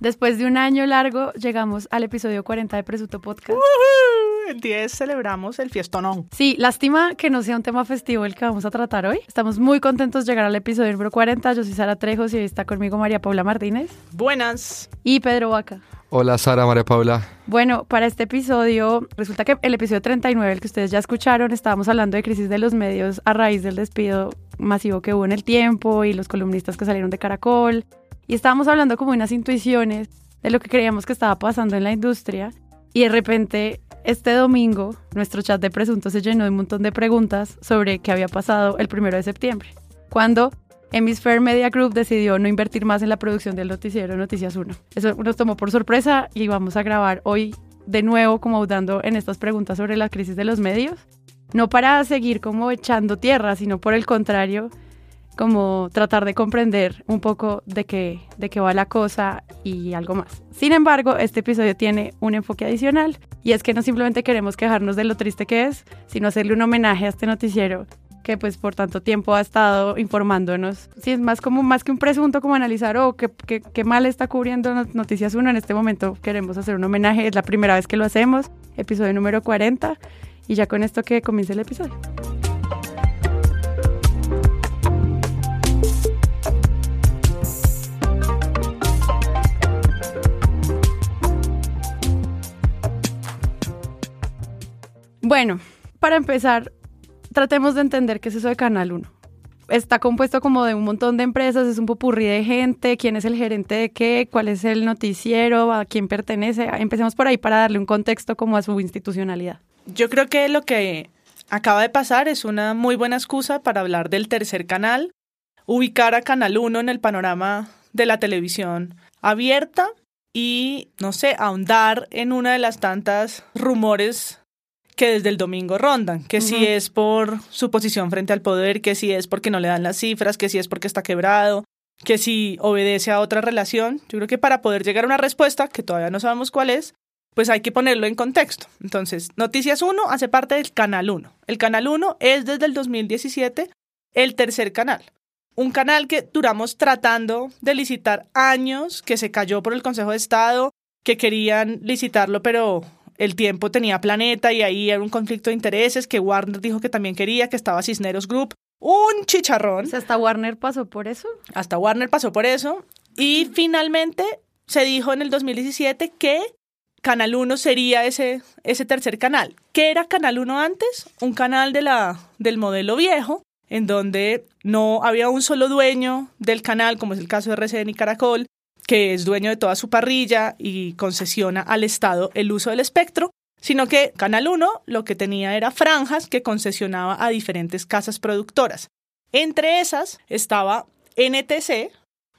Después de un año largo, llegamos al episodio 40 de Presunto Podcast. ¡Woohoo! El 10 celebramos el fiestonón. Sí, lástima que no sea un tema festivo el que vamos a tratar hoy. Estamos muy contentos de llegar al episodio número 40. Yo soy Sara Trejos y hoy está conmigo María Paula Martínez Buenas. y Pedro Vaca. Hola Sara, María Paula. Bueno, para este episodio, resulta que el episodio 39, el que ustedes ya escucharon, estábamos hablando de crisis de los medios a raíz del despido masivo que hubo en el tiempo y los columnistas que salieron de Caracol. Y estábamos hablando como unas intuiciones de lo que creíamos que estaba pasando en la industria. Y de repente, este domingo, nuestro chat de presuntos se llenó de un montón de preguntas sobre qué había pasado el primero de septiembre, cuando Hemisphere Media Group decidió no invertir más en la producción del noticiero Noticias 1. Eso nos tomó por sorpresa y vamos a grabar hoy de nuevo como dando en estas preguntas sobre la crisis de los medios. No para seguir como echando tierra, sino por el contrario, como tratar de comprender un poco de qué, de qué va la cosa y algo más. Sin embargo, este episodio tiene un enfoque adicional y es que no simplemente queremos quejarnos de lo triste que es, sino hacerle un homenaje a este noticiero que pues por tanto tiempo ha estado informándonos. Sí, es más como más que un presunto como analizar, oh, qué, qué, qué mal está cubriendo Not- Noticias 1 en este momento. Queremos hacer un homenaje, es la primera vez que lo hacemos, episodio número 40 y ya con esto que comience el episodio. Bueno, para empezar, tratemos de entender qué es eso de Canal 1. Está compuesto como de un montón de empresas, es un popurrí de gente, quién es el gerente de qué, cuál es el noticiero, a quién pertenece. Empecemos por ahí para darle un contexto como a su institucionalidad. Yo creo que lo que acaba de pasar es una muy buena excusa para hablar del tercer canal, ubicar a Canal 1 en el panorama de la televisión abierta y, no sé, ahondar en una de las tantas rumores que desde el domingo rondan, que si es por su posición frente al poder, que si es porque no le dan las cifras, que si es porque está quebrado, que si obedece a otra relación. Yo creo que para poder llegar a una respuesta, que todavía no sabemos cuál es, pues hay que ponerlo en contexto. Entonces, Noticias 1 hace parte del Canal 1. El Canal 1 es desde el 2017 el tercer canal. Un canal que duramos tratando de licitar años, que se cayó por el Consejo de Estado, que querían licitarlo, pero el tiempo tenía planeta y ahí era un conflicto de intereses, que Warner dijo que también quería, que estaba Cisneros Group. Un chicharrón. O sea, hasta Warner pasó por eso. Hasta Warner pasó por eso. Y finalmente se dijo en el 2017 que Canal 1 sería ese, ese tercer canal. ¿Qué era Canal 1 antes? Un canal de la, del modelo viejo, en donde no había un solo dueño del canal, como es el caso de RCN y Caracol, que es dueño de toda su parrilla y concesiona al Estado el uso del espectro, sino que Canal 1 lo que tenía era franjas que concesionaba a diferentes casas productoras. Entre esas estaba NTC,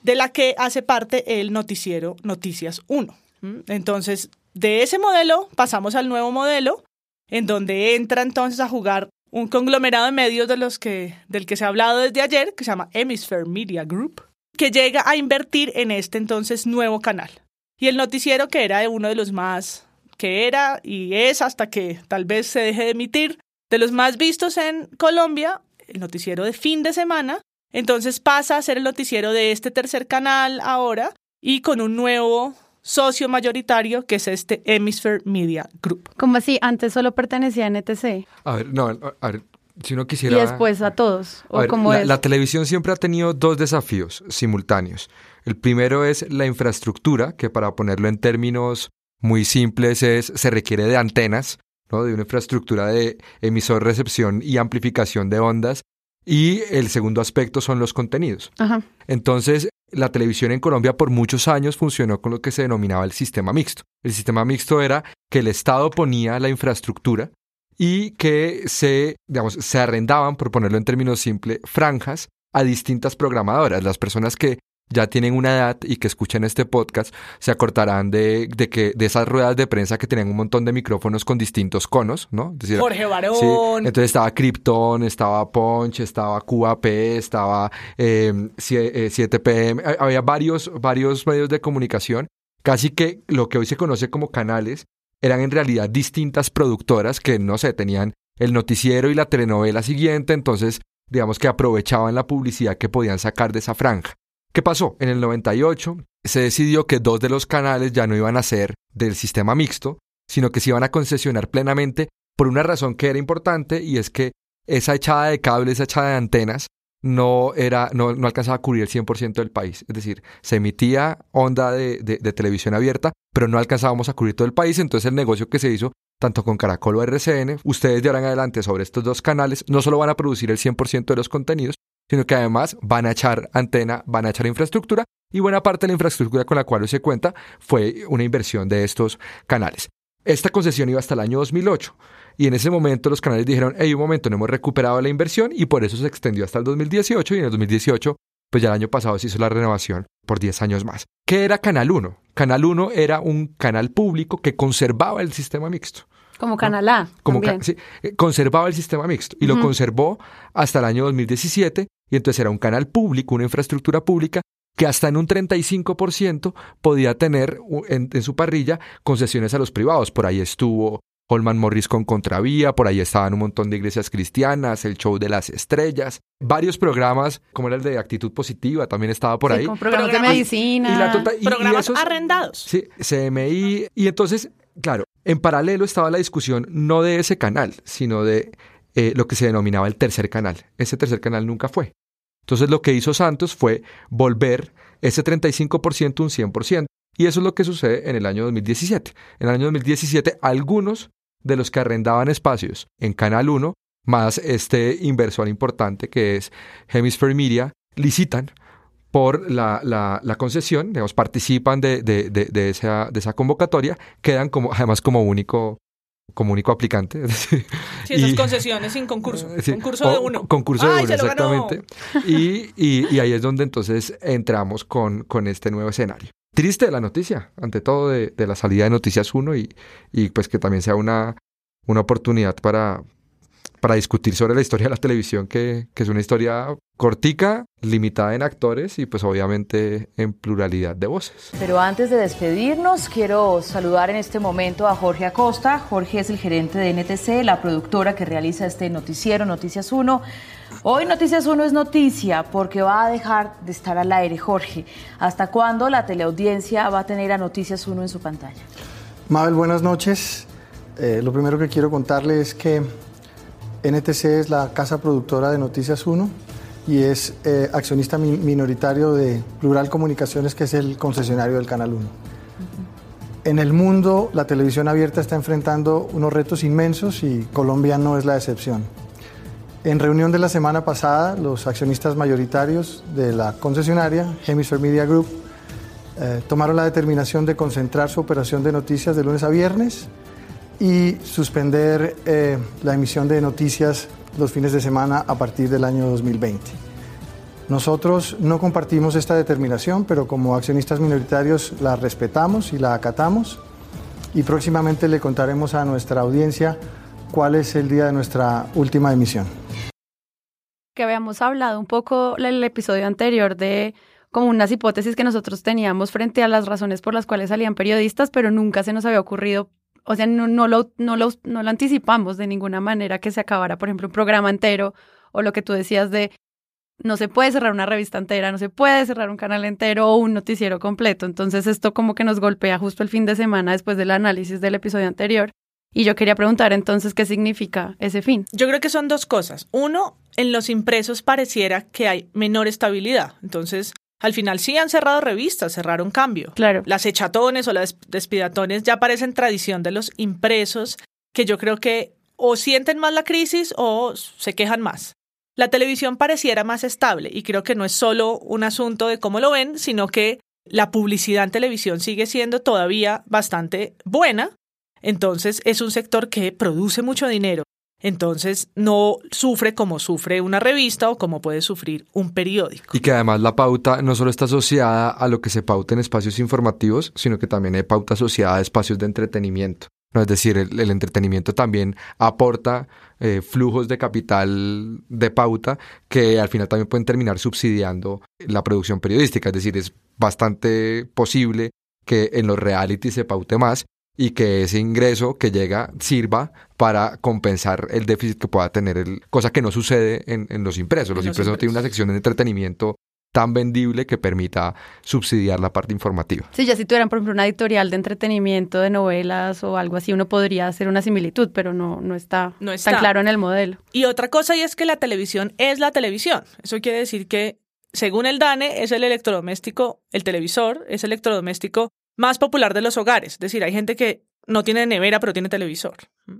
de la que hace parte el noticiero Noticias 1. ¿Mm? Entonces, de ese modelo pasamos al nuevo modelo, en donde entra entonces a jugar un conglomerado de medios de los que, del que se ha hablado desde ayer, que se llama Hemisphere Media Group, que llega a invertir en este entonces nuevo canal. Y el noticiero que era uno de los más, que era y es hasta que tal vez se deje de emitir, de los más vistos en Colombia, el noticiero de fin de semana, entonces pasa a ser el noticiero de este tercer canal ahora y con un nuevo socio mayoritario que es este Hemisphere Media Group. Como así, antes solo pertenecía a NTC A ver, no, a ver, si uno y quisiera... después a todos. A O ver, como la, es. la televisión siempre ha tenido dos desafíos simultáneos. El primero es la infraestructura, que para ponerlo en términos muy simples es se requiere de antenas, ¿no? de una infraestructura de emisor, recepción y amplificación de ondas. Y el segundo aspecto son los contenidos. Ajá. Entonces, la televisión en Colombia por muchos años funcionó con lo que se denominaba el sistema mixto. El sistema mixto era que el Estado ponía la infraestructura y que se, digamos, se arrendaban, por ponerlo en términos simples, franjas a distintas programadoras. Las personas que ya tienen una edad y que escuchan este podcast se acordarán de, de que de esas ruedas de prensa que tenían un montón de micrófonos con distintos conos, ¿no? Es decir, Jorge Barón. Sí, entonces estaba Krypton, estaba Punch, estaba QAP, estaba eh, 7PM, ha- había varios, varios medios de comunicación, casi que lo que hoy se conoce como canales eran en realidad distintas productoras que, no sé, tenían el noticiero y la telenovela siguiente, entonces digamos que aprovechaban la publicidad que podían sacar de esa franja. ¿Qué pasó? En el 98 se decidió que dos de los canales ya no iban a ser del sistema mixto, sino que se iban a concesionar plenamente por una razón que era importante y es que esa echada de cables, esa echada de antenas, no, era, no, no alcanzaba a cubrir el 100% del país. Es decir, se emitía onda de, de, televisión abierta, pero no alcanzábamos a cubrir todo el país. Entonces el negocio que se hizo, tanto con Caracol o RCN, ustedes de ahora en adelante sobre estos dos canales, no solo van a producir el 100% de los contenidos, sino que además van a echar antena, van a echar infraestructura y buena parte de la infraestructura con la cual se cuenta fue una inversión de estos canales. Esta concesión iba hasta el año 2008 y en ese momento los canales dijeron, hey, un momento, no hemos recuperado la inversión y por eso se extendió hasta el 2018 y en el 2018, pues ya el año pasado se hizo la renovación por 10 años más. ¿Qué era Canal 1? Canal 1 era un canal público que conservaba el sistema mixto. Como Canal A. Como sí, eh, conservaba el sistema mixto y lo conservó hasta el año 2017 y entonces era un canal público, una infraestructura pública que hasta en un 35% podía tener en, su parrilla concesiones a los privados. Por ahí estuvo Holman Morris con Contravía, por ahí estaban un montón de iglesias cristianas, el show de las estrellas, varios programas, como era el de actitud positiva, también estaba por ahí. Con programas, de medicina. Y programas arrendados. Sí, CMI. Y entonces, claro, en paralelo estaba la discusión no de ese canal, sino de eh, lo que se denominaba el tercer canal. Ese tercer canal nunca fue. Entonces lo que hizo Santos fue volver ese 35% un 100%. Y eso es lo que sucede en el año 2017. En el año 2017 algunos de los que arrendaban espacios en Canal 1, más este inversor importante que es Hemisphere Media, licitan por la, la, concesión, digamos, participan de, de, de, esa, de esa convocatoria, quedan como, además como único como único aplicante. sí, esas concesiones sin concurso. concurso de uno. Concurso de uno, exactamente. Y, y, ahí es donde entonces entramos con, con este nuevo escenario. Triste la noticia, ante todo, de, de la salida de Noticias 1 y, y, pues que también sea una, una oportunidad para, para discutir sobre la historia de la televisión, que, que, es una historia cortica, limitada en actores y pues obviamente en pluralidad de voces. Pero antes de despedirnos, quiero saludar en este momento a Jorge Acosta. Jorge es el gerente de NTC, la productora que realiza este noticiero Noticias 1. Hoy Noticias 1 es noticia porque va a dejar de estar al aire, Jorge. ¿Hasta cuándo la teleaudiencia va a tener a Noticias 1 en su pantalla? Mabel, buenas noches. Eh, lo primero que quiero contarle es que NTC es la casa productora de Noticias 1 y es eh, accionista minoritario de Plural Comunicaciones, que es el concesionario del Canal 1. En el mundo, la televisión abierta está enfrentando unos retos inmensos y Colombia no es la excepción. En reunión de la semana pasada, los accionistas mayoritarios de la concesionaria, Hemisphere Media Group, eh, tomaron la determinación de concentrar su operación de noticias de lunes a viernes y suspender eh, la emisión de noticias los fines de semana a partir del año 2020. Nosotros no compartimos esta determinación, pero como accionistas minoritarios la respetamos y la acatamos y próximamente le contaremos a nuestra audiencia cuál es el día de nuestra última emisión. Que habíamos hablado un poco en el episodio anterior de como unas hipótesis que nosotros teníamos frente a las razones por las cuales salían periodistas, pero nunca se nos había ocurrido o sea, no, no, lo, no, lo, no lo anticipamos de ninguna manera que se acabara, por ejemplo, un programa entero o lo que tú decías de no se puede cerrar una revista entera, no se puede cerrar un canal entero o un noticiero completo. Entonces esto como que nos golpea justo el fin de semana después del análisis del episodio anterior. Y yo quería preguntar entonces qué significa ese fin. Yo creo que son dos cosas. Uno, en los impresos pareciera que hay menor estabilidad. Entonces, al final sí han cerrado revistas, cerraron cambio. Claro. Las echatones o las despidatones ya parecen tradición de los impresos que yo creo que o sienten más la crisis o se quejan más. La televisión pareciera más estable y creo que no es solo un asunto de cómo lo ven, sino que la publicidad en televisión sigue siendo todavía bastante buena. Entonces es un sector que produce mucho dinero entonces no sufre como sufre una revista o como puede sufrir un periódico. Y que además la pauta no solo está asociada a lo que se pauta en espacios informativos, sino que también hay pauta asociada a espacios de entretenimiento. ¿no? Es decir, el, entretenimiento también aporta eh, flujos de capital de pauta que al final también pueden terminar subsidiando la producción periodística. Es decir, es bastante posible que en los reality se paute más y que ese ingreso que llega sirva para compensar el déficit que pueda tener, el, cosa que no sucede en, los impresos. Los, impresos, no tienen una sección de entretenimiento tan vendible que permita subsidiar la parte informativa. Sí, ya si tuvieran, por ejemplo, una editorial de entretenimiento, de novelas o algo así, uno podría hacer una similitud, pero no, no, está, No está. tan claro en el modelo. Y otra cosa y es que la televisión es la televisión. Eso quiere decir que, según el DANE, es el electrodoméstico, el televisor, es el electrodoméstico más popular de los hogares. Es decir, hay gente que no tiene nevera, pero tiene televisor.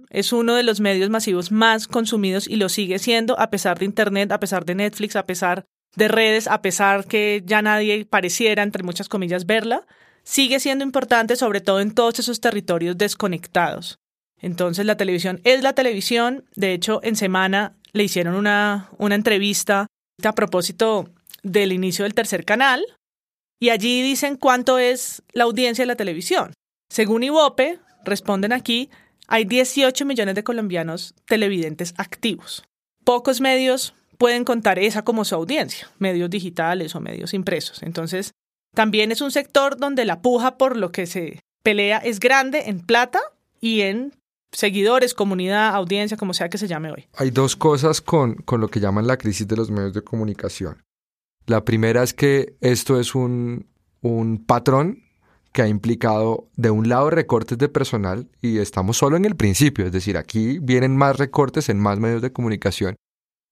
Es uno de los medios masivos más consumidos y lo sigue siendo a pesar de Internet, a pesar de Netflix, a pesar de redes, a pesar que ya nadie pareciera, entre muchas comillas, verla. Sigue siendo importante, sobre todo en todos esos territorios desconectados. Entonces la televisión es la televisión. De hecho, en semana le hicieron una, una entrevista a propósito del inicio del tercer canal y allí dicen cuánto es la audiencia de la televisión. Según Ibope, responden aquí, hay 18 millones de colombianos televidentes activos. Pocos medios pueden contar esa como su audiencia, medios digitales o medios impresos. Entonces, también es un sector donde la puja por lo que se pelea es grande en plata y en seguidores, comunidad, audiencia, como sea que se llame hoy. Hay dos cosas con, con lo que llaman la crisis de los medios de comunicación. La primera es que esto es un, un patrón que ha implicado de un lado recortes de personal y estamos solo en el principio, es decir, aquí vienen más recortes en más medios de comunicación.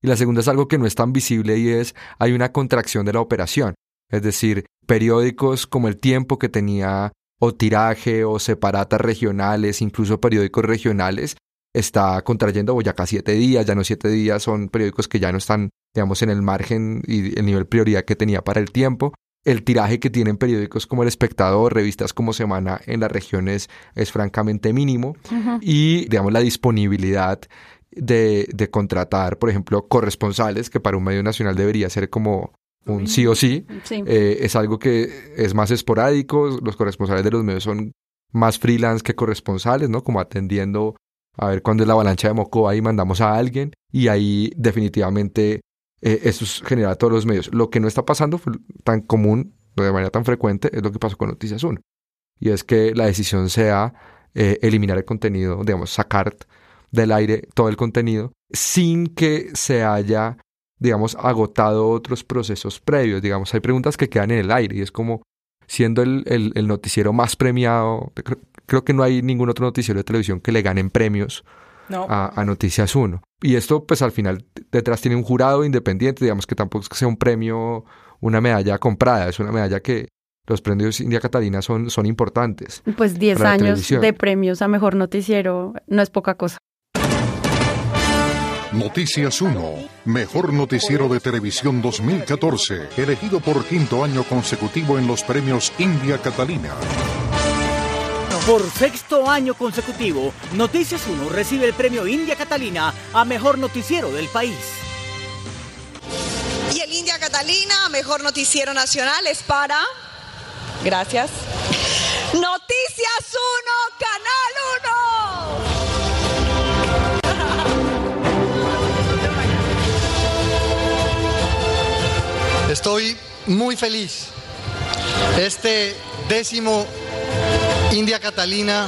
Y la segunda es algo que no es tan visible y es hay una contracción de la operación, es decir, periódicos como El Tiempo que tenía o tiraje o separatas regionales, incluso periódicos regionales, está contrayendo Boyacá siete días, ya no siete días, son periódicos que ya no están, digamos, en el margen y el nivel prioridad que tenía para el tiempo. El tiraje que tienen periódicos como El Espectador, revistas como Semana en las regiones es francamente mínimo y, digamos, la disponibilidad de, de, contratar, por ejemplo, corresponsales, que para un medio nacional debería ser como un sí o sí, Sí. eh, es algo que es más esporádico, los corresponsales de los medios son más freelance que corresponsales, ¿no? Como atendiendo a ver cuándo es la avalancha de Mocoa y mandamos a alguien y ahí definitivamente eh, eso es- genera a todos los medios. Lo que no está pasando tan común, de manera tan frecuente, es lo que pasó con Noticias 1. Y es que la decisión sea eh, eliminar el contenido, digamos, sacar del aire todo el contenido sin que se haya, digamos, agotado otros procesos previos. Digamos, hay preguntas que quedan en el aire y es como siendo el, el- el noticiero más premiado, creo, creo que no hay ningún otro noticiero de televisión que le ganen premios No. a, a Noticias 1. Y esto, pues al final, detrás tiene un jurado independiente, digamos que tampoco es que sea un premio, una medalla comprada, es una medalla que los premios India Catalina son, son importantes. Pues 10 Para la años de premios a mejor noticiero no es poca cosa. Noticias 1, mejor noticiero de televisión 2014, elegido por quinto año consecutivo en los premios India Catalina. Por sexto año consecutivo, Noticias 1 recibe el premio India Catalina a mejor noticiero del país. Y el India Catalina, mejor noticiero nacional, es para. Gracias. Noticias 1, Canal 1. Estoy muy feliz. Este décimo India Catalina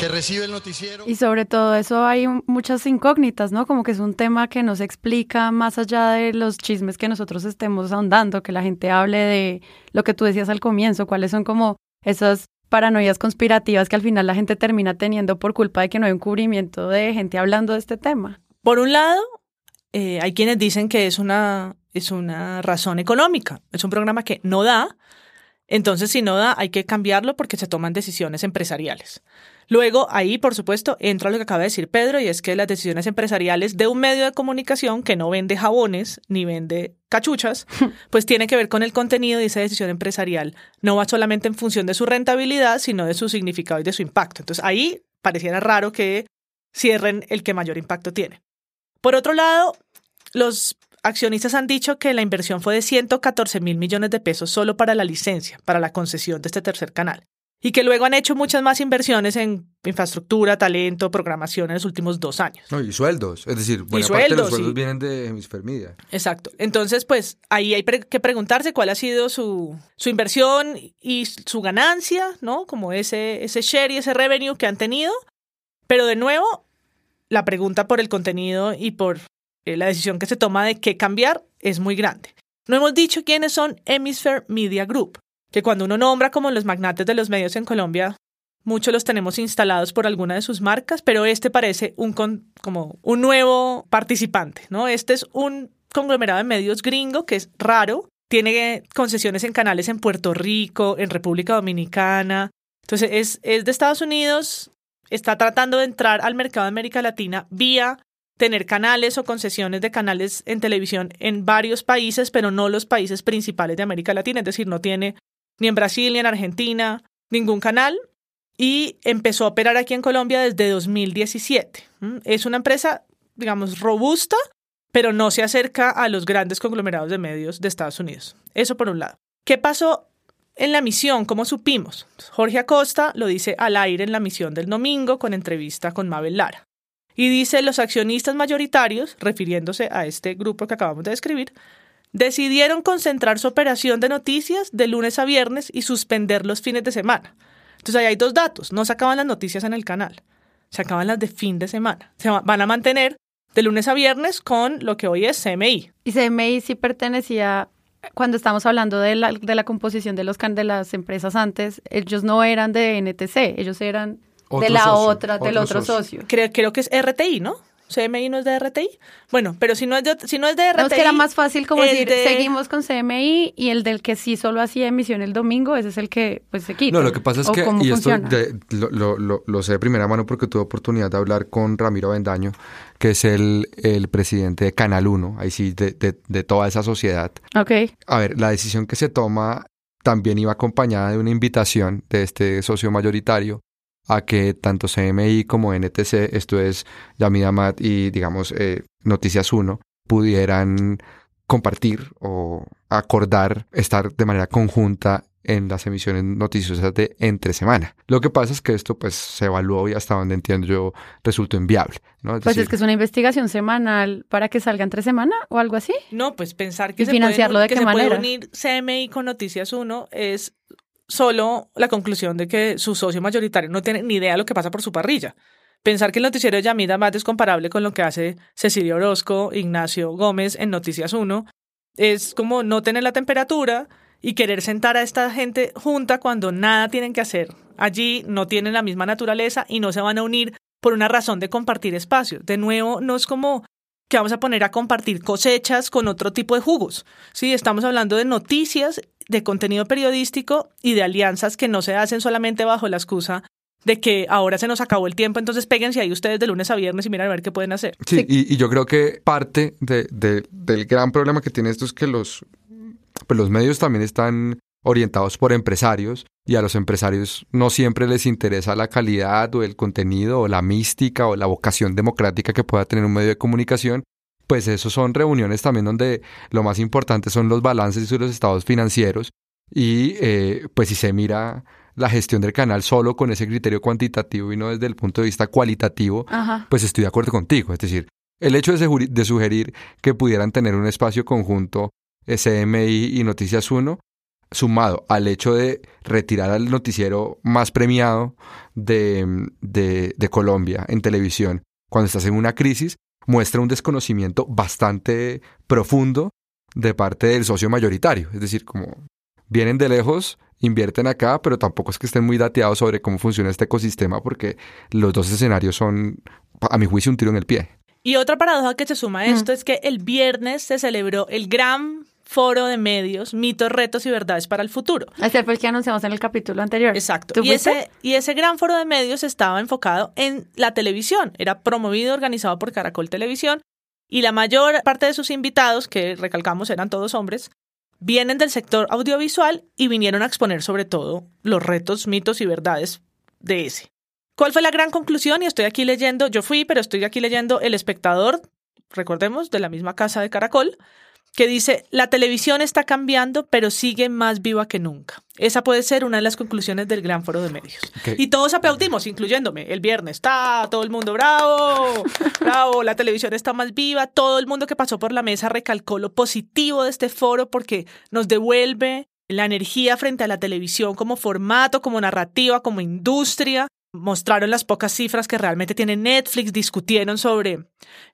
que recibe el noticiero. Y sobre todo eso hay muchas incógnitas, ¿no? Como que es un tema que no se explica más allá de los chismes que nosotros estemos ahondando, que la gente hable de lo que tú decías al comienzo, cuáles son como esas paranoias conspirativas que al final la gente termina teniendo por culpa de que no hay un cubrimiento de gente hablando de este tema. Por un lado, eh, hay quienes dicen que es una, es una razón económica. Es un programa que no da. Entonces, si no da, hay que cambiarlo porque se toman decisiones empresariales. Luego, ahí, por supuesto, entra lo que acaba de decir Pedro, y es que las decisiones empresariales de un medio de comunicación que no vende jabones ni vende cachuchas, pues tiene que ver con el contenido y esa decisión empresarial no va solamente en función de su rentabilidad, sino de su significado y de su impacto. Entonces, ahí pareciera raro que cierren el que mayor impacto tiene. Por otro lado, los accionistas han dicho que la inversión fue de 114 mil millones de pesos solo para la licencia, para la concesión de este tercer canal. Y que luego han hecho muchas más inversiones en infraestructura, talento, programación en los últimos dos años. No, y sueldos, es decir, buena parte de los sueldos, sí. vienen de Hemisfer Media. Exacto. Entonces, pues ahí hay pre- que preguntarse cuál ha sido su, su inversión y su ganancia, ¿no? Como ese, ese share y ese revenue que han tenido. Pero de nuevo, la pregunta por el contenido y por eh, la decisión que se toma de qué cambiar es muy grande. No hemos dicho quiénes son Hemisphere Media Group, que cuando uno nombra como los magnates de los medios en Colombia, muchos los tenemos instalados por alguna de sus marcas, pero este parece un como un nuevo participante, ¿no? Este es un conglomerado de medios gringo que es raro, tiene concesiones en canales en Puerto Rico, en República Dominicana. Entonces es, es de Estados Unidos, está tratando de entrar al mercado de América Latina vía tener canales o concesiones de canales en televisión en varios países, pero no los países principales de América Latina, es decir, no tiene ni en Brasil ni en Argentina ningún canal y empezó a operar aquí en Colombia desde 2017. Es una empresa, digamos, robusta, pero no se acerca a los grandes conglomerados de medios de Estados Unidos. Eso por un lado. ¿Qué pasó en la misión? ¿Cómo supimos? Jorge Acosta lo dice al aire en la misión del domingo con entrevista con Mabel Lara. Y dice, los accionistas mayoritarios, refiriéndose a este grupo que acabamos de describir, decidieron concentrar su operación de noticias de lunes a viernes y suspender los fines de semana. Entonces ahí hay dos datos, no se acaban las noticias en el canal, se acaban las de fin de semana. Se van a mantener de lunes a viernes con lo que hoy es CMI. Y CMI sí pertenecía, cuando estamos hablando de la, de la composición de, los, de las empresas antes, ellos no eran de NTC, ellos eran de la otra, del otro socio. Creo, creo que es RTI, ¿no? CMI no es de RTI. Bueno, pero si no es de, si no es de RTI. No, que era más fácil como decir, seguimos con CMI y el del que sí solo hacía emisión el domingo, ese es el que pues se quita. No, lo que pasa es que, y esto lo, lo, lo, sé de primera mano porque tuve oportunidad de hablar con Ramiro Bendaño, que es el, el presidente de Canal 1, ahí sí, de, de, de toda esa sociedad. Ok. A ver, la decisión que se toma también iba acompañada de una invitación de este socio mayoritario a que tanto CMI como NTC, esto es Yamida Mat y digamos eh, Noticias 1, pudieran compartir o acordar estar de manera conjunta en las emisiones noticiosas de entre semana. Lo que pasa es que esto pues se evaluó y hasta donde entiendo yo resultó inviable. ¿no? pues es que es una investigación semanal para que salga entre semana o algo así. No, pues pensar que, ¿Y financiarlo de qué se manera? puede unir CMI con Noticias 1 es solo la conclusión de que su socio mayoritario no tiene ni idea de lo que pasa por su parrilla. Pensar que el noticiero de Yamida Mat es comparable con lo que hace Cecilia Orozco, Ignacio Gómez en Noticias 1 es como no tener la temperatura y querer sentar a esta gente junta cuando nada tienen que hacer. Allí no tienen la misma naturaleza y no se van a unir por una razón de compartir espacio. De nuevo, no es como que vamos a poner a compartir cosechas con otro tipo de jugos. Sí, estamos hablando de noticias, de contenido periodístico y de alianzas que no se hacen solamente bajo la excusa de que ahora se nos acabó el tiempo, entonces péguense ahí ustedes de lunes a viernes y miren a ver qué pueden hacer. Sí, Y, yo creo que parte de, del gran problema que tiene esto es que los, pues los medios también están orientados por empresarios y a los empresarios no siempre les interesa la calidad o el contenido o la mística o la vocación democrática que pueda tener un medio de comunicación, pues eso son reuniones también donde lo más importante son los balances y los estados financieros y eh, pues si se mira la gestión del canal solo con ese criterio cuantitativo y no desde el punto de vista cualitativo, pues estoy de acuerdo contigo. Es decir, el hecho de, de sugerir que pudieran tener un espacio conjunto SMI y Noticias 1, sumado al hecho de retirar al noticiero más premiado de, de, de, Colombia en televisión cuando estás en una crisis, muestra un desconocimiento bastante profundo de parte del socio mayoritario. Es decir, como vienen de lejos, invierten acá, pero tampoco es que estén muy dateados sobre cómo funciona este ecosistema porque los dos escenarios son, a mi juicio, un tiro en el pie. Y otra paradoja que se suma a esto es que el viernes se celebró el gran foro de medios, mitos, retos y verdades para el futuro. Ese fue el que anunciamos en el capítulo anterior. Exacto. Y ese, y ese gran foro de medios estaba enfocado en la televisión. Era promovido y organizado por Caracol Televisión. Y la mayor parte de sus invitados, que recalcamos eran todos hombres, vienen del sector audiovisual y vinieron a exponer sobre todo los retos, mitos y verdades de ese. ¿Cuál fue la gran conclusión? Y estoy aquí leyendo, yo fui, pero estoy aquí leyendo El Espectador, recordemos, de la misma casa de Caracol, que dice, la televisión está cambiando, pero sigue más viva que nunca. Esa puede ser una de las conclusiones del gran foro de medios. Y todos aplaudimos, incluyéndome. El viernes está todo el mundo bravo, bravo, la televisión está más viva. Todo el mundo que pasó por la mesa recalcó lo positivo de este foro porque nos devuelve la energía frente a la televisión como formato, como narrativa, como industria. Mostraron las pocas cifras que realmente tiene Netflix, discutieron sobre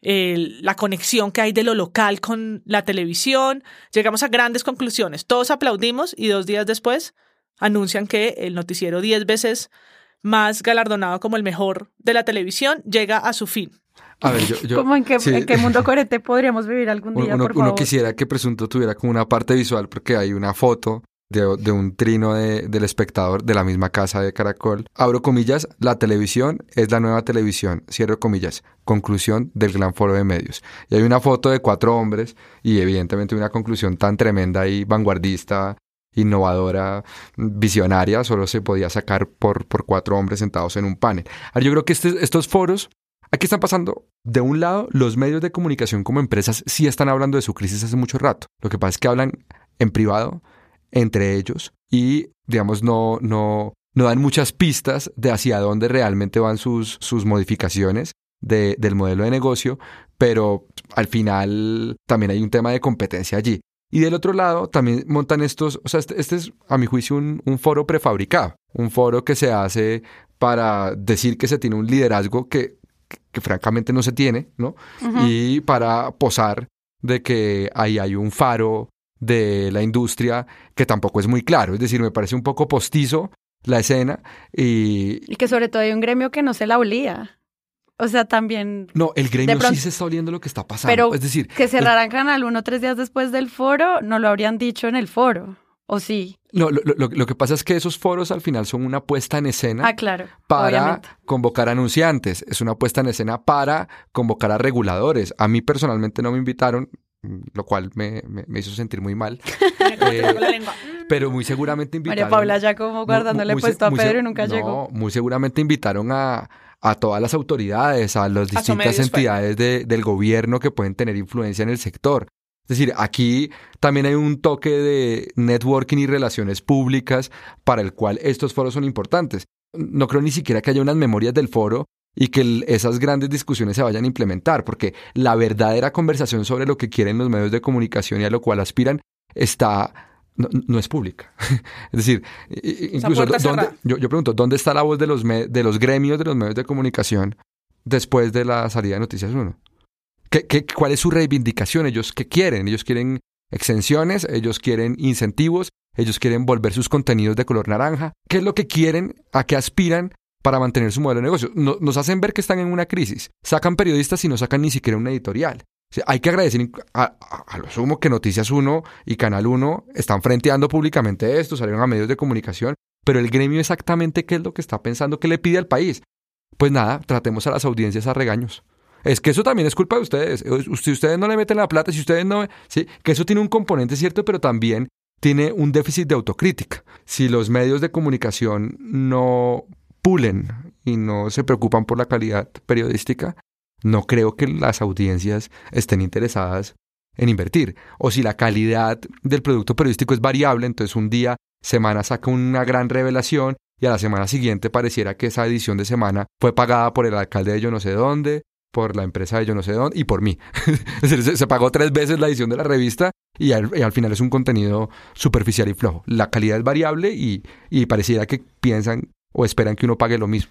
eh, la conexión que hay de lo local con la televisión, llegamos a grandes conclusiones, todos aplaudimos y dos días después anuncian que el noticiero 10 veces más galardonado como el mejor de la televisión llega a su fin. A ver, yo, yo- ¿Cómo en qué, sí. en qué mundo coherente podríamos vivir algún Uno, día, uno- por uno favor? quisiera que Presunto tuviera como una parte visual porque hay una foto de, un trino de- del espectador de la misma casa de Caracol. Abro comillas, la televisión es la nueva televisión. Cierro comillas, conclusión del gran foro de medios. Y hay una foto de cuatro hombres y evidentemente una conclusión tan tremenda y vanguardista, innovadora, visionaria, solo se podía sacar por, por cuatro hombres sentados en un panel. Ahora, yo creo que este- estos foros Aquí están pasando, de un lado, los medios de comunicación como empresas sí están hablando de su crisis hace mucho rato. Lo que pasa es que hablan en privado, entre ellos, y, digamos, no, no, no dan muchas pistas de hacia dónde realmente van sus, sus modificaciones de- del modelo de negocio, pero al final también hay un tema de competencia allí. Y del otro lado también montan estos, o sea, este, este es a mi juicio un, un foro prefabricado, un foro que se hace para decir que se tiene un liderazgo que, que, que francamente no se tiene, ¿no? Y para posar de que ahí hay un faro de la industria que tampoco es muy claro, es decir, me parece un poco postizo la escena y... Y que sobre todo hay un gremio que no se la olía. O sea, también No, el gremio pronto- sí se está oliendo lo que está pasando. Pero es decir, que cerraran Canal 1 tres días después del foro, no lo habrían dicho en el foro. ¿O sí? No, lo, lo- lo que pasa es que esos foros al final son una puesta en escena Ah, claro. para obviamente. convocar anunciantes, es una puesta en escena para convocar a reguladores. A mí personalmente no me invitaron, lo cual me, me- me hizo sentir muy mal, Eh, pero muy seguramente invitaron. María Paula ya como guardándole muy puesto a muy Pedro y nunca no, llegó. Muy seguramente invitaron a, a todas las autoridades, a las distintas entidades de- del gobierno que pueden tener influencia en el sector. Es decir, aquí también hay un toque de networking y relaciones públicas para el cual estos foros son importantes. No creo ni siquiera que haya unas memorias del foro y que esas grandes discusiones se vayan a implementar, porque la verdadera conversación sobre lo que quieren los medios de comunicación y a lo cual aspiran está no, no es pública. es decir, incluso puerta ¿dónde- cerrada. yo, yo pregunto, ¿dónde está la voz de los, me- de los gremios de los medios de comunicación después de la salida de Noticias 1? ¿Qué, qué, cuál es su reivindicación? ¿Ellos qué quieren? ¿Ellos quieren exenciones? ¿Ellos quieren incentivos? ¿Ellos quieren volver sus contenidos de color naranja? ¿Qué es lo que quieren? ¿A qué aspiran? Para mantener su modelo de negocio. No- nos hacen ver que están en una crisis. Sacan periodistas y no sacan ni siquiera una editorial. Hay que agradecer a, a- a lo sumo que Noticias 1 y Canal 1 están frenteando públicamente esto, salieron a medios de comunicación, pero el gremio exactamente qué es lo que está pensando, qué le pide al país. Pues nada, tratemos a las audiencias a regaños. Es que eso también es culpa de ustedes. Si ustedes no le meten la plata, si ustedes no... Sí, que eso tiene un componente cierto, pero también tiene un déficit de autocrítica. Si los medios de comunicación no pulen y no se preocupan por la calidad periodística, no creo que las audiencias estén interesadas en invertir. O si la calidad del producto periodístico es variable, entonces un día semana saca una gran revelación y a la semana siguiente pareciera que esa edición de semana fue pagada por el alcalde de yo no sé dónde, por la empresa de yo no sé dónde y por mí. Se, se pagó tres veces la edición de la revista y al, y al final es un contenido superficial y flojo. La calidad es variable y, y pareciera que piensan o esperan que uno pague lo mismo.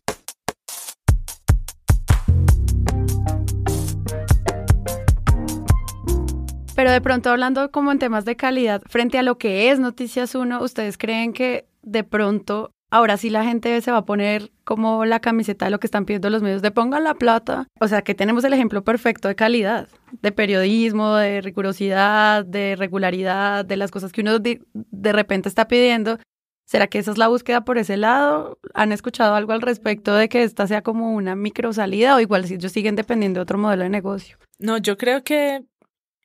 Pero de pronto hablando como en temas de calidad, frente a lo que es Noticias 1, ¿ustedes creen que de pronto ahora sí la gente se va a poner como la camiseta de lo que están pidiendo los medios de pongan la plata? O sea, que tenemos el ejemplo perfecto de calidad, de periodismo, de rigurosidad, de regularidad, de las cosas que uno de, de repente está pidiendo. ¿Será que esa es la búsqueda por ese lado? ¿Han escuchado algo al respecto de que esta sea como una micro salida o igual si ellos siguen dependiendo de otro modelo de negocio? No, yo creo que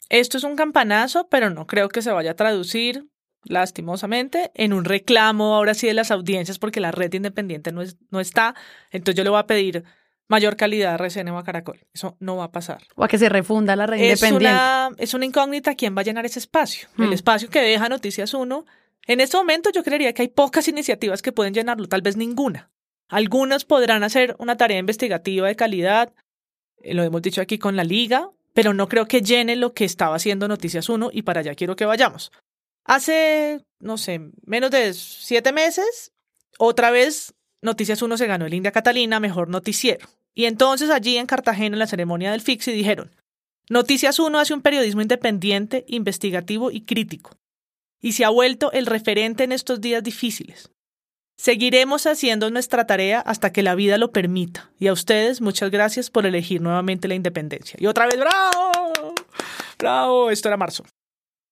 esto es un campanazo, pero no creo que se vaya a traducir, lastimosamente, en un reclamo ahora sí de las audiencias porque la red independiente no, es, no está. Entonces yo le voy a pedir mayor calidad a RCN o a Caracol. Eso no va a pasar. O a que se refunda la red Es independiente. una, es una incógnita quién va a llenar ese espacio. El espacio que deja Noticias 1. En este momento yo creería que hay pocas iniciativas que pueden llenarlo, tal vez ninguna. Algunas podrán hacer una tarea investigativa de calidad, eh, lo hemos dicho aquí con la liga, pero no creo que llene lo que estaba haciendo Noticias 1 y para allá quiero que vayamos. Hace, no sé, menos de siete meses, otra vez Noticias 1 se ganó el India Catalina, mejor noticiero. Y entonces allí en Cartagena, en la ceremonia del FIXI, dijeron, Noticias 1 hace un periodismo independiente, investigativo y crítico. Y se ha vuelto el referente en estos días difíciles. Seguiremos haciendo nuestra tarea hasta que la vida lo permita. Y a ustedes, muchas gracias por elegir nuevamente la independencia. Y otra vez, ¡bravo! ¡Bravo! Esto era marzo.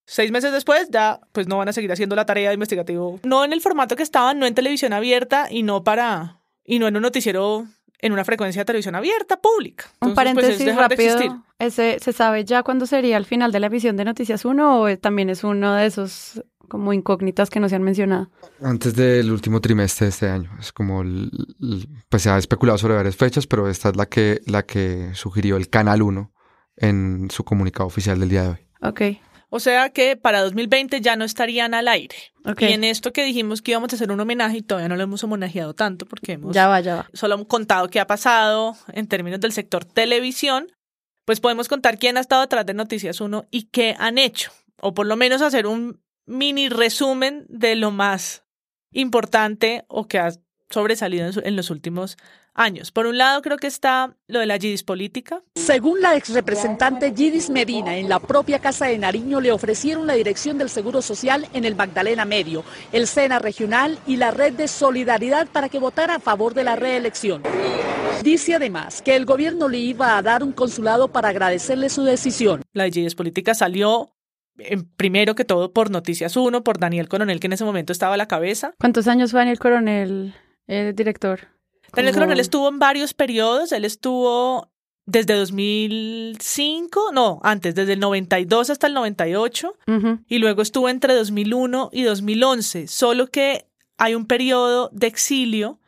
Seis meses después ya pues no van a seguir haciendo la tarea de investigativo. No en el formato que estaban, no en televisión abierta y no para y no en un noticiero en una frecuencia de televisión abierta pública. un pues, es paréntesis de rápido. Ese, ¿Se sabe ya cuándo sería el final de la emisión de Noticias 1 o también es uno de esos como incógnitas que no se han mencionado? Antes del último trimestre de este año. Es como, el- el- pues se ha especulado sobre varias fechas, pero esta es la que, la que sugirió el Canal 1 en su comunicado oficial del día de hoy. Ok, O sea que para 2020 ya no estarían al aire. ok. Y en esto que dijimos que íbamos a hacer un homenaje y todavía no lo hemos homenajeado tanto porque hemos Ya va, ya va. solo hemos contado qué ha pasado en términos del sector televisión, pues podemos contar quién ha estado detrás de Noticias 1 y qué han hecho, o por lo menos hacer un mini resumen de lo más importante o que ha sobresalido en, su- en los últimos años. Por un lado, creo que está lo de la GIDIS política. Según la ex representante Gidis Medina, en la propia Casa de Nariño le ofrecieron la dirección del Seguro Social en el Magdalena Medio, el SENA Regional y la Red de Solidaridad para que votara a favor de la reelección. Dice además que el gobierno le iba a dar un consulado para agradecerle su decisión. La GIDIS política salió en- primero que todo por Noticias 1, por Daniel Coronel, que en ese momento estaba a la cabeza. ¿Cuántos años fue Daniel Coronel, el director? Daniel Como- Coronel estuvo en varios periodos, él estuvo desde 2005, no, antes, desde el 92 hasta el 98, Ujú. y luego estuvo entre 2001 y 2011, solo que hay un periodo de exilio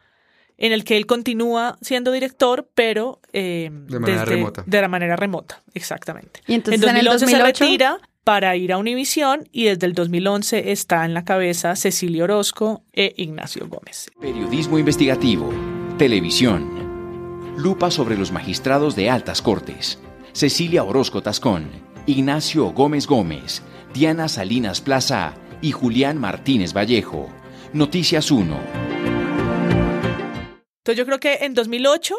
en el que él continúa siendo director, pero eh, De manera desde- remota. De la manera remota, exactamente. Y entonces en en el 2011 2008 se retira para ir a Univisión y desde el 2011 está en la cabeza Cecilia Orozco e Ignacio Gómez. Periodismo investigativo. Televisión. Lupa sobre los magistrados de altas cortes. Cecilia Orozco Tascón, Ignacio Gómez Gómez, Diana Salinas Plaza y Julián Martínez Vallejo. Noticias 1. Entonces yo creo que en 2008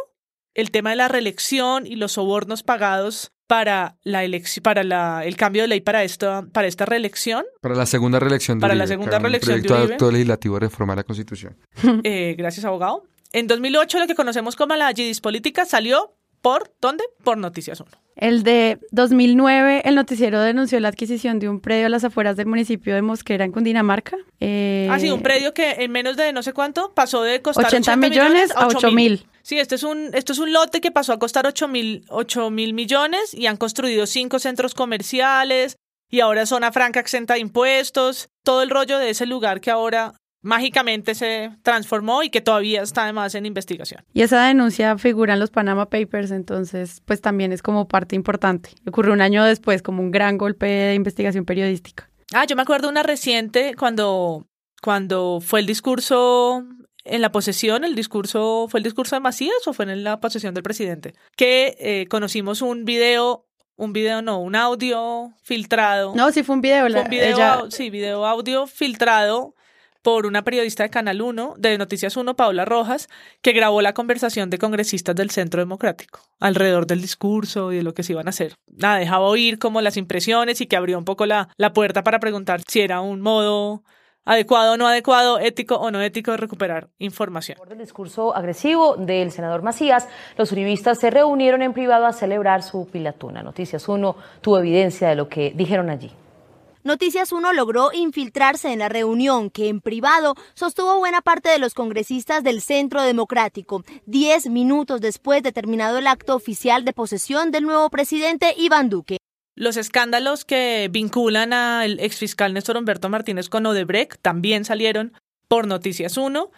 el tema de la reelección y los sobornos pagados para la elección para la, el cambio de ley para esta para esta reelección, Para la segunda reelección de Para la segunda reelección de proyecto de Uribe. acto legislativo de reforma de la Constitución. eh, gracias abogado. En 2008 lo que conocemos como la GIDIS política salió por ¿dónde? Por Noticias 1. El de 2009, el noticiero denunció la adquisición de un predio a las afueras del municipio de Mosquera, en Cundinamarca. Eh, Ah, sí, un predio que en menos de no sé cuánto pasó de costar 80 80, millones a 8 mil. Sí, este es un, esto es un lote que pasó a costar 8 mil, 8 mil millones y han construido cinco centros comerciales y ahora zona franca exenta de impuestos. Todo el rollo de ese lugar que ahora mágicamente se transformó y que todavía está además en investigación. Y esa denuncia figura en los Panama Papers, entonces pues también es como parte importante. Ocurrió un año después como un gran golpe de investigación periodística. Ah, yo me acuerdo una reciente cuando, cuando fue el discurso en la posesión, el discurso, ¿fue el discurso de Macías o fue en la posesión del presidente? Que eh, conocimos un video, un video no, un audio filtrado. No, sí fue un video. Fue un video, ella- sí, video audio filtrado por una periodista de Canal 1, de Noticias 1, Paula Rojas, que grabó la conversación de congresistas del Centro Democrático alrededor del discurso y de lo que se iban a hacer. Nada, dejaba oír como las impresiones y que abrió un poco la, la puerta para preguntar si era un modo adecuado o no adecuado, ético o no ético de recuperar información. Por el discurso agresivo del senador Macías, los uribistas se reunieron en privado a celebrar su pilatuna. Noticias 1 tuvo evidencia de lo que dijeron allí. Noticias 1 logró infiltrarse en la reunión que en privado sostuvo buena parte de los congresistas del Centro Democrático, diez minutos después de terminado el acto oficial de posesión del nuevo presidente Iván Duque. Los escándalos que vinculan al exfiscal Néstor Humberto Martínez con Odebrecht también salieron por Noticias 1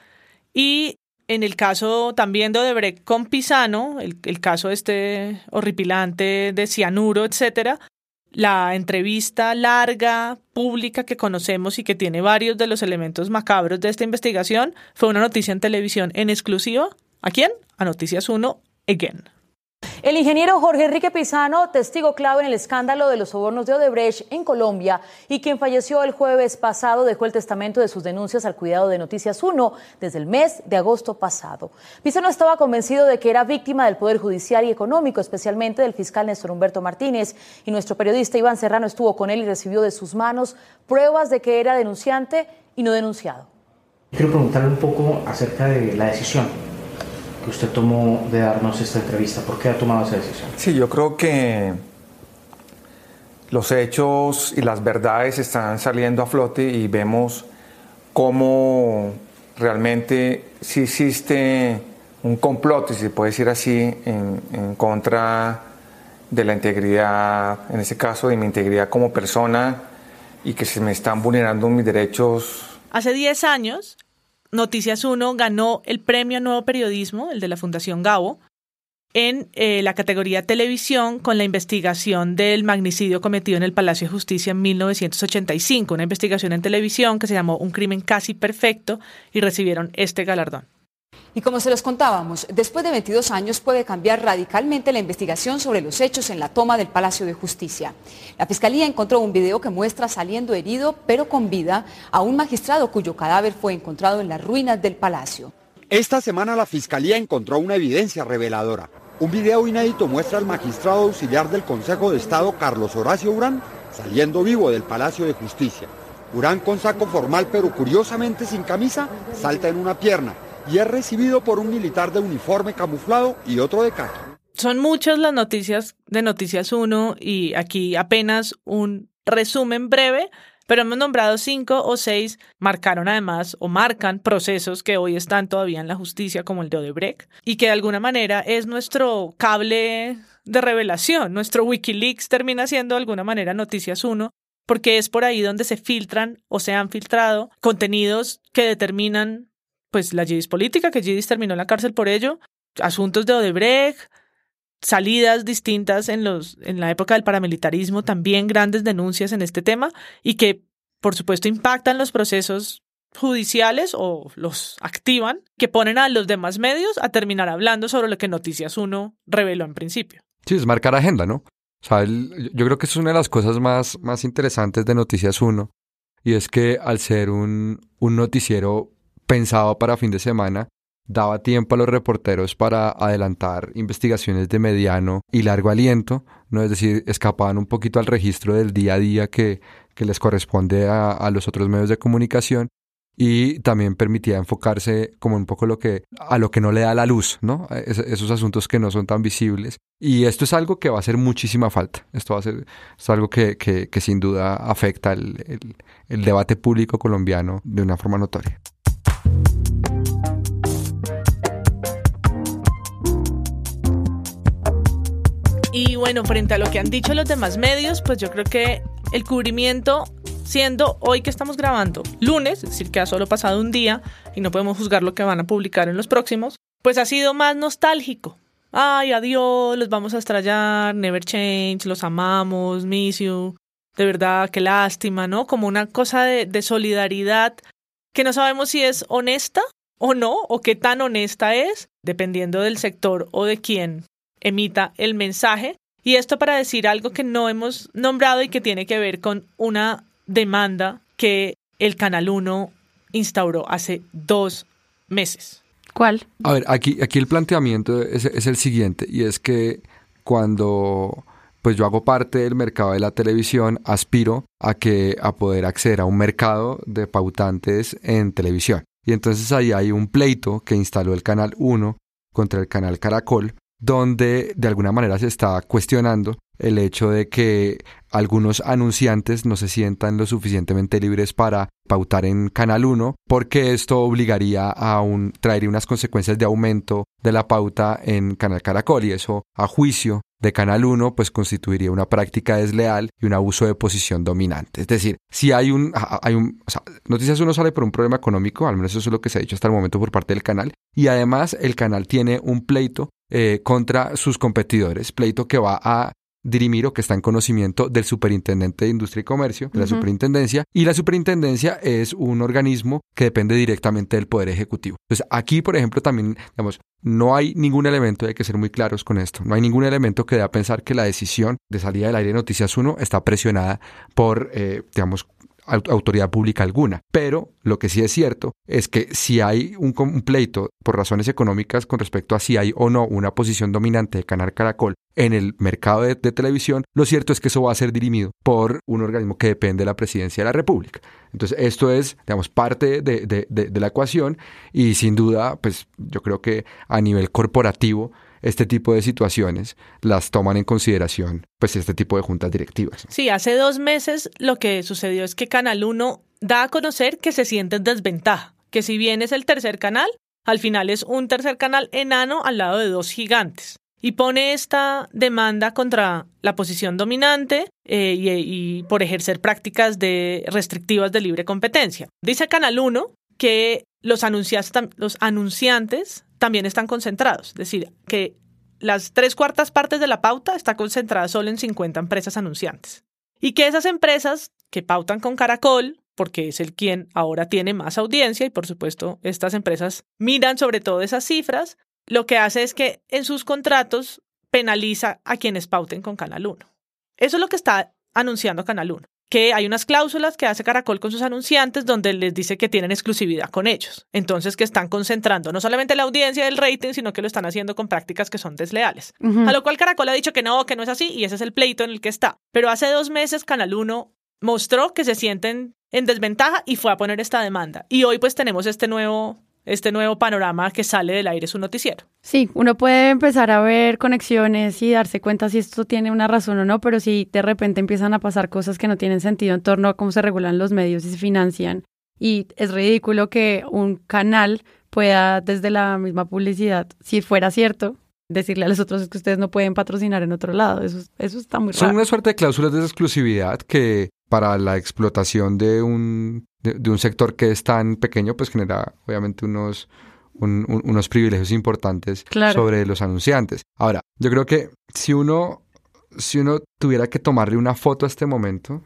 y en el caso también de Odebrecht con Pisano, el, el caso este horripilante de cianuro, etcétera, la entrevista larga, pública que conocemos y que tiene varios de los elementos macabros de esta investigación fue una noticia en televisión en exclusiva. ¿A quién? A Noticias 1 Again. El ingeniero Jorge Enrique Pizano, testigo clave en el escándalo de los sobornos de Odebrecht en Colombia y quien falleció el jueves pasado, dejó el testamento de sus denuncias al cuidado de Noticias 1 desde el mes de agosto pasado. Pizano estaba convencido de que era víctima del Poder Judicial y Económico, especialmente del fiscal Néstor Humberto Martínez, y nuestro periodista Iván Serrano estuvo con él y recibió de sus manos pruebas de que era denunciante y no denunciado. Quiero preguntarle un poco acerca de la decisión que usted tomó de darnos esta entrevista. ¿Por qué ha tomado esa decisión? Sí, yo creo que los hechos y las verdades están saliendo a flote y vemos cómo realmente sí existe un complot, si se puede decir así, en, en contra de la integridad, en este caso de mi integridad como persona, y que se me están vulnerando mis derechos. Hace 10 años, Noticias 1 ganó el premio Nuevo Periodismo, el de la Fundación Gabo, en eh, la categoría televisión con la investigación del magnicidio cometido en el Palacio de Justicia en 1985, una investigación en televisión que se llamó Un crimen casi perfecto y recibieron este galardón. Y como se los contábamos, después de 22 años puede cambiar radicalmente la investigación sobre los hechos en la toma del Palacio de Justicia. La Fiscalía encontró un video que muestra saliendo herido, pero con vida, a un magistrado cuyo cadáver fue encontrado en las ruinas del palacio. Esta semana la Fiscalía encontró una evidencia reveladora. Un video inédito muestra al magistrado auxiliar del Consejo de Estado, Carlos Horacio Urán, saliendo vivo del Palacio de Justicia. Urán con saco formal pero curiosamente sin camisa, salta en una pierna y es recibido por un militar de uniforme camuflado y otro de caqui. Son muchas las noticias de Noticias 1 y aquí apenas un resumen breve, pero hemos nombrado cinco o seis, marcaron además o marcan procesos que hoy están todavía en la justicia, como el de Odebrecht, y que de alguna manera es nuestro cable de revelación. Nuestro Wikileaks termina siendo de alguna manera Noticias 1, porque es por ahí donde se filtran o se han filtrado contenidos que determinan pues la Gidis política, que Gidis terminó en la cárcel por ello, asuntos de Odebrecht, salidas distintas en, los, en la época del paramilitarismo, también grandes denuncias en este tema y que, por supuesto, impactan los procesos judiciales o los activan, que ponen a los demás medios a terminar hablando sobre lo que Noticias 1 reveló en principio. Sí, es marcar agenda, ¿no? O sea, yo creo que es una de las cosas más, más interesantes de Noticias 1 y es que al ser un, un noticiero pensado para fin de semana, daba tiempo a los reporteros para adelantar investigaciones de mediano y largo aliento, ¿no? es decir, escapaban un poquito al registro del día a día que, que les corresponde a, a, los otros medios de comunicación y también permitía enfocarse como un poco lo que, a lo que no le da la luz, ¿no? Es, esos asuntos que no son tan visibles. Y esto es algo que va a hacer muchísima falta. Esto va a ser es algo que, que, sin duda afecta el, el debate público colombiano de una forma notoria. Y bueno, frente a lo que han dicho los demás medios, pues yo creo que el cubrimiento, siendo hoy que estamos grabando lunes, es decir, que ha solo pasado un día y no podemos juzgar lo que van a publicar en los próximos, pues ha sido más nostálgico. Ay, adiós, los vamos a estrellar, never change, los amamos, miss you. De verdad, qué lástima, ¿no? Como una cosa de, de solidaridad que no sabemos si es honesta o no, o qué tan honesta es, dependiendo del sector o de quién emita el mensaje. Y esto para decir algo que no hemos nombrado y que tiene que ver con una demanda que el Canal 1 instauró hace dos meses. ¿Cuál? A ver, aquí, aquí el planteamiento es, es el siguiente, y es que cuando pues yo hago parte del mercado de la televisión, aspiro a que a poder acceder a un mercado de pautantes en televisión. Y entonces ahí hay un pleito que instaló el canal 1 contra el canal Caracol donde de alguna manera se está cuestionando el hecho de que algunos anunciantes no se sientan lo suficientemente libres para pautar en Canal 1, porque esto obligaría a un, traería unas consecuencias de aumento de la pauta en Canal Caracol y eso a juicio de Canal 1 pues constituiría una práctica desleal y un abuso de posición dominante. Es decir, si hay un, hay un, o sea, Noticias 1 sale por un problema económico, al menos eso es lo que se ha dicho hasta el momento por parte del canal, y además el canal tiene un pleito eh, contra sus competidores, pleito que va a dirimir o que está en conocimiento del Superintendente de Industria y Comercio, de la. Superintendencia, y la Superintendencia es un organismo que depende directamente del Poder Ejecutivo. Entonces, aquí, por ejemplo, también, digamos, no hay ningún elemento, hay que ser muy claros con esto, no hay ningún elemento que dé a pensar que la decisión de salida del aire de Noticias 1 está presionada por, eh, digamos, autoridad pública alguna. Pero lo que sí es cierto es que si hay un, pleito por razones económicas con respecto a si hay o no una posición dominante de Canal Caracol en el mercado de, televisión, lo cierto es que eso va a ser dirimido por un organismo que depende de la presidencia de la República. Entonces, esto es, digamos, parte de- de- de la ecuación y sin duda, pues yo creo que a nivel corporativo, este tipo de situaciones las toman en consideración, pues este tipo de juntas directivas. Sí, hace dos meses lo que sucedió es que Canal 1 da a conocer que se siente en desventaja, que si bien es el tercer canal, al final es un tercer canal enano al lado de dos gigantes. Y pone esta demanda contra la posición dominante eh, y, por ejercer prácticas de restrictivas de libre competencia. Dice Canal 1 que los, los anunciantes también están concentrados, es decir, que las tres cuartas partes de la pauta está concentrada solo en 50 empresas anunciantes. Y que esas empresas que pautan con Caracol, porque es el quien ahora tiene más audiencia y por supuesto estas empresas miran sobre todo esas cifras, lo que hace es que en sus contratos penaliza a quienes pauten con Canal 1. Eso es lo que está anunciando Canal 1, que hay unas cláusulas que hace Caracol con sus anunciantes donde les dice que tienen exclusividad con ellos. Entonces que están concentrando no solamente la audiencia del rating, sino que lo están haciendo con prácticas que son desleales. A lo cual Caracol ha dicho que no, que no es así y ese es el pleito en el que está. Pero hace dos meses Canal 1 mostró que se sienten en desventaja y fue a poner esta demanda. Y hoy pues tenemos este nuevo, este nuevo panorama que sale del aire su noticiero. Sí, uno puede empezar a ver conexiones y darse cuenta si esto tiene una razón o no, pero si de repente empiezan a pasar cosas que no tienen sentido en torno a cómo se regulan los medios y se financian, y es ridículo que un canal pueda desde la misma publicidad, si fuera cierto, decirle a los otros que ustedes no pueden patrocinar en otro lado. Eso, eso está muy Son raro. una suerte de cláusulas de exclusividad que para la explotación de un, de, de un sector que es tan pequeño, pues genera obviamente unos, un- un- unos privilegios importantes Claro. sobre los anunciantes. Ahora, yo creo que si uno, si uno tuviera que tomarle una foto a este momento,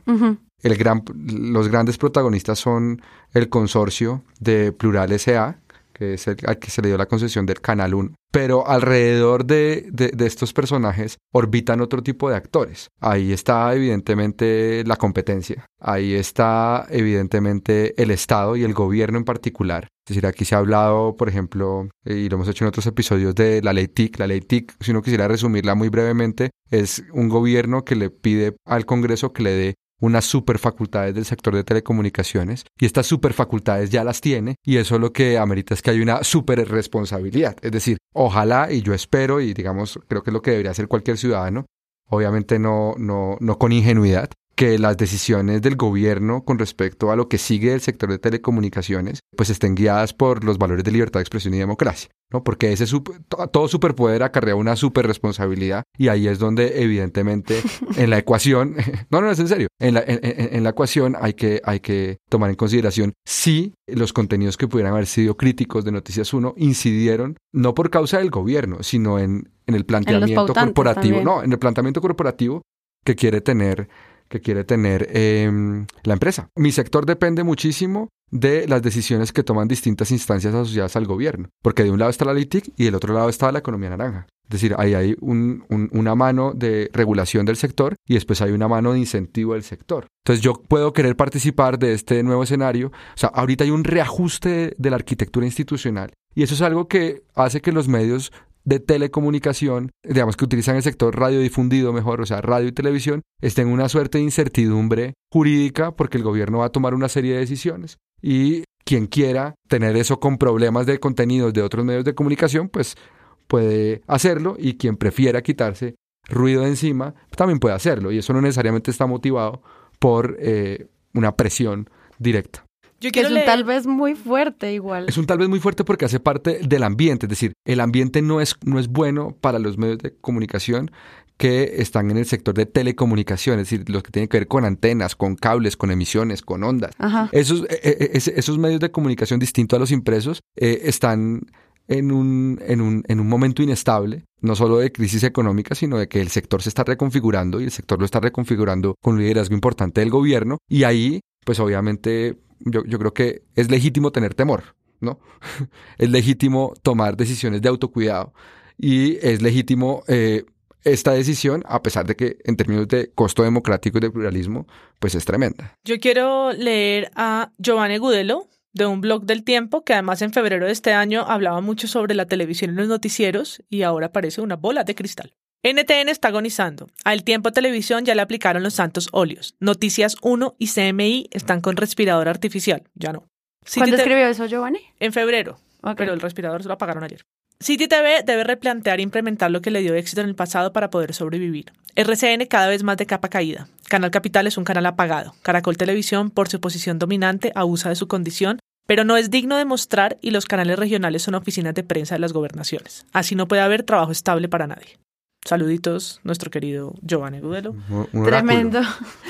el gran, los grandes protagonistas son el consorcio de Plural S.A., que es el al que se le dio la concesión del Canal 1. Pero alrededor de, de- de estos personajes orbitan otro tipo de actores. Ahí está evidentemente la competencia, ahí está evidentemente el Estado y el gobierno en particular. Es decir, aquí se ha hablado, por ejemplo, eh, y lo hemos hecho en otros episodios de la ley TIC. La ley TIC, si uno quisiera resumirla muy brevemente, es un gobierno que le pide al Congreso que le dé unas superfacultades del sector de telecomunicaciones y estas superfacultades ya las tiene y eso lo que amerita es que hay una super responsabilidad. Es decir, ojalá y yo espero y digamos, creo que es lo que debería hacer cualquier ciudadano, obviamente no, no, no con ingenuidad, que las decisiones del gobierno con respecto a lo que sigue del sector de telecomunicaciones pues estén guiadas por los valores de libertad de expresión y democracia, ¿no? Porque ese sup- to- todo superpoder acarrea una super responsabilidad y ahí es donde evidentemente en la ecuación, no, no, es en serio, en la, en, en- la ecuación hay que, hay que tomar en consideración si los contenidos que pudieran haber sido críticos de Noticias 1 incidieron no por causa del gobierno, sino en, en el planteamiento corporativo, también. no, en el planteamiento corporativo que quiere tener que quiere tener em, la empresa. Mi sector depende muchísimo de las decisiones que toman distintas instancias asociadas al gobierno, porque de un lado está la LITIC y del otro lado está la economía naranja. Es decir, ahí hay un- un- una mano de regulación del sector y después hay una mano de incentivo del sector. Entonces yo puedo querer participar de este nuevo escenario. O sea, ahorita hay un reajuste de la arquitectura institucional y eso es algo que hace que los medios de telecomunicación, digamos que utilizan el sector radiodifundido mejor, o sea, radio y televisión, estén en una suerte de incertidumbre jurídica porque el gobierno va a tomar una serie de decisiones y quien quiera tener eso con problemas de contenidos de otros medios de comunicación, pues puede hacerlo y quien prefiera quitarse ruido de encima, también puede hacerlo y eso no necesariamente está motivado por eh, una presión directa. Yo que es un leer- tal vez muy fuerte igual. Es un tal vez muy fuerte porque hace parte del ambiente, es decir, el ambiente no es, no es bueno para los medios de comunicación que están en el sector de telecomunicación, es decir, los que tienen que ver con antenas, con cables, con emisiones, con ondas. Ajá. Esos, eh, eh, ese- esos medios de comunicación distintos a los impresos eh, están en un, en un, en un momento inestable, no solo de crisis económica, sino de que el sector se está reconfigurando y el sector lo está reconfigurando con un liderazgo importante del gobierno. Y ahí, pues obviamente, yo, yo creo que es legítimo tener temor, ¿no? es legítimo tomar decisiones de autocuidado y es legítimo eh, esta decisión, a pesar de que en términos de costo democrático y de pluralismo, pues es tremenda. Yo quiero leer a Giovanni Gudelo, de un blog del tiempo que además en febrero de este año hablaba mucho sobre la televisión y los noticieros y ahora parece una bola de cristal. NTN está agonizando. Al tiempo televisión ya le aplicaron los santos óleos. Noticias 1 y CMI están con respirador artificial. Ya no. ¿Cuándo escribió eso Giovanni? En febrero. Pero el respirador se lo apagaron ayer. City TV debe replantear e implementar lo que le dio éxito en el pasado para poder sobrevivir. RCN cada vez más de capa caída. Canal Capital es un canal apagado. Caracol Televisión, por su posición dominante, abusa de su condición, pero no es digno de mostrar y los canales regionales son oficinas de prensa de las gobernaciones. Así no puede haber trabajo estable para nadie. Saluditos, nuestro querido Giovanni Gudelo. Tremendo.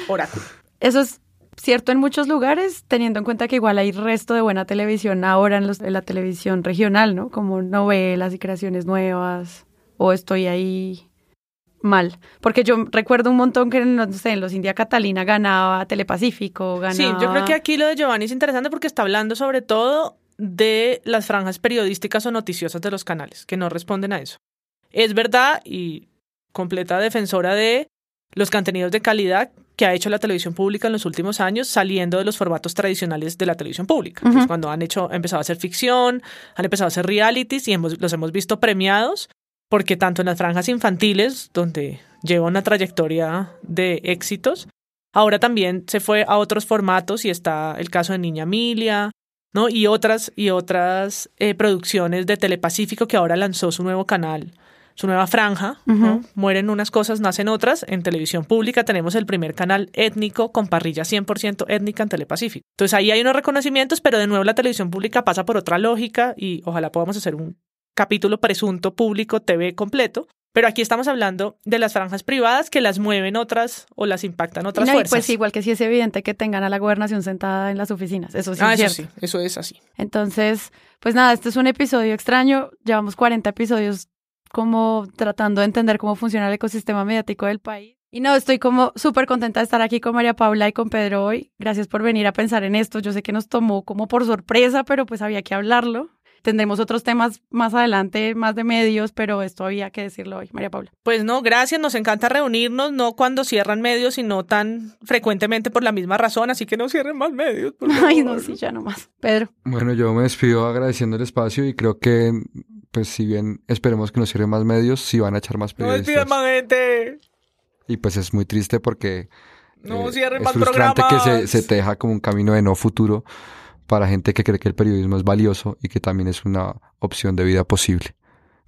Oráculo. Eso es cierto en muchos lugares, teniendo en cuenta que igual hay resto de buena televisión ahora en, la televisión regional, ¿no? Como novelas y creaciones nuevas, o estoy ahí mal. Porque yo recuerdo un montón que no sé, en los India Catalina ganaba Telepacífico, ganaba... Sí, yo creo que aquí lo de Giovanni es interesante porque está hablando sobre todo de las franjas periodísticas o noticiosas de los canales, que no responden a eso. Es verdad y completa defensora de los contenidos de calidad que ha hecho la televisión pública en los últimos años saliendo de los formatos tradicionales de la televisión pública. cuando han hecho, empezado a hacer ficción, han empezado a hacer realities y hemos, los hemos visto premiados porque tanto en las franjas infantiles, donde lleva una trayectoria de éxitos, ahora también se fue a otros formatos y está el caso de Niña Emilia, ¿no? Y otras, y otras eh, producciones de Telepacífico que ahora lanzó su nuevo canal su nueva franja, mueren unas cosas, nacen otras. En televisión pública tenemos el primer canal étnico con parrilla 100% étnica en Telepacífico. Entonces ahí hay unos reconocimientos, pero de nuevo la televisión pública pasa por otra lógica y ojalá podamos hacer un capítulo presunto público TV completo. Pero aquí estamos hablando de las franjas privadas que las mueven otras o las impactan otras fuerzas. Pues igual que sí es evidente que tengan a la gobernación sentada en las oficinas. Eso sí ah, es eso cierto. sí, eso es así. Entonces, pues nada, este es un episodio extraño. Llevamos 40 episodios como tratando de entender cómo funciona el ecosistema mediático del país. Y no, estoy como súper contenta de estar aquí con María Paula y con Pedro hoy. Gracias por venir a pensar en esto. Yo sé que nos tomó como por sorpresa, pero pues había que hablarlo. Tendremos otros temas más adelante, más de medios, pero esto había que decirlo hoy, María Paula. Pues no, gracias, nos encanta reunirnos, no cuando cierran medios, sino tan frecuentemente por la misma razón, así que no cierren más medios. Ay, no, sí, ya no más. Pedro. Bueno, yo me despido agradeciendo el espacio y creo que pues si bien esperemos que nos cierren más medios, sí van a echar más periodistas. No más gente. Y pues es muy triste porque no, eh, es frustrante que se, se te deja como un camino de no futuro para gente que cree que el periodismo es valioso y que también es una opción de vida posible,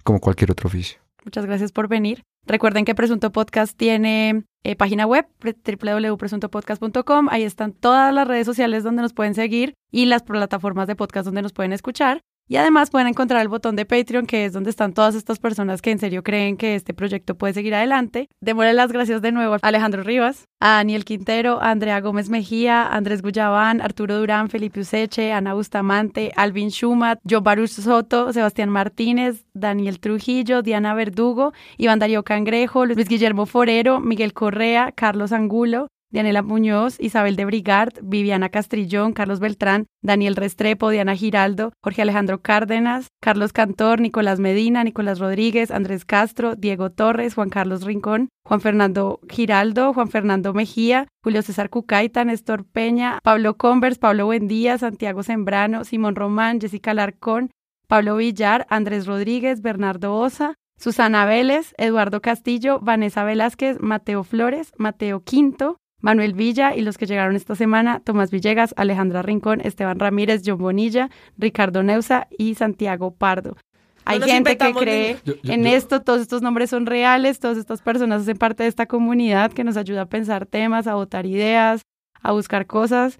como cualquier otro oficio. Muchas gracias por venir. Recuerden que Presunto Podcast tiene eh, página web www.presuntopodcast.com. Ahí están todas las redes sociales donde nos pueden seguir y las plataformas de podcast donde nos pueden escuchar. Y además pueden encontrar el botón de Patreon, que es donde están todas estas personas que en serio creen que este proyecto puede seguir adelante. Démosle las gracias de nuevo a Alejandro Rivas, a Daniel Quintero, a Andrea Gómez Mejía, Andrés Guyabán, Arturo Durán, Felipe Useche, Ana Bustamante, Alvin Schumat, John Baruch Soto, Sebastián Martínez, Daniel Trujillo, Diana Verdugo, Iván Darío Cangrejo, Luis Guillermo Forero, Miguel Correa, Carlos Angulo, Dianela Muñoz, Isabel de Brigard, Viviana Castrillón, Carlos Beltrán, Daniel Restrepo, Diana Giraldo, Jorge Alejandro Cárdenas, Carlos Cantor, Nicolás Medina, Nicolás Rodríguez, Andrés Castro, Diego Torres, Juan Carlos Rincón, Juan Fernando Giraldo, Juan Fernando Mejía, Julio César Cucaita, Néstor Peña, Pablo Convers, Pablo Buendía, Santiago Sembrano, Simón Román, Jessica Larcón, Pablo Villar, Andrés Rodríguez, Bernardo Osa, Susana Vélez, Eduardo Castillo, Vanessa Velázquez, Mateo Flores, Mateo Quinto, Manuel Villa y los que llegaron esta semana, Tomás Villegas, Alejandra Rincón, Esteban Ramírez, John Bonilla, Ricardo Neusa y Santiago Pardo. Hay gente que cree en esto, todos estos nombres son reales, todas estas personas hacen parte de esta comunidad que nos ayuda a pensar temas, a votar ideas, a buscar cosas.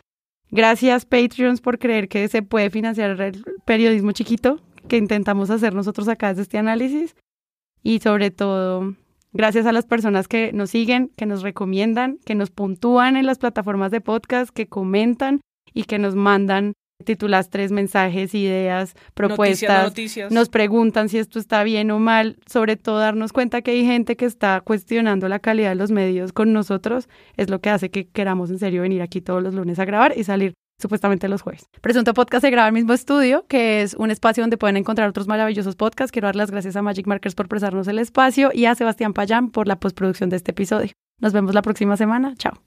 Gracias Patreons por creer que se puede financiar el periodismo chiquito que intentamos hacer nosotros acá desde este análisis. Y sobre todo, Gracias a las personas que nos siguen, que nos recomiendan, que nos puntúan en las plataformas de podcast, que comentan y que nos mandan titulas tres mensajes, ideas, propuestas, Noticias, noticias. nos preguntan si esto está bien o mal, sobre todo darnos cuenta que hay gente que está cuestionando la calidad de los medios con nosotros, es lo que hace que queramos en serio venir aquí todos los lunes a grabar y salir supuestamente los jueves. Presunto Podcast se graba en el mismo estudio, que es un espacio donde pueden encontrar otros maravillosos podcasts. Quiero dar las gracias a Magic Markers por prestarnos el espacio y a Sebastián Payán por la postproducción de este episodio. Nos vemos la próxima semana. Chao.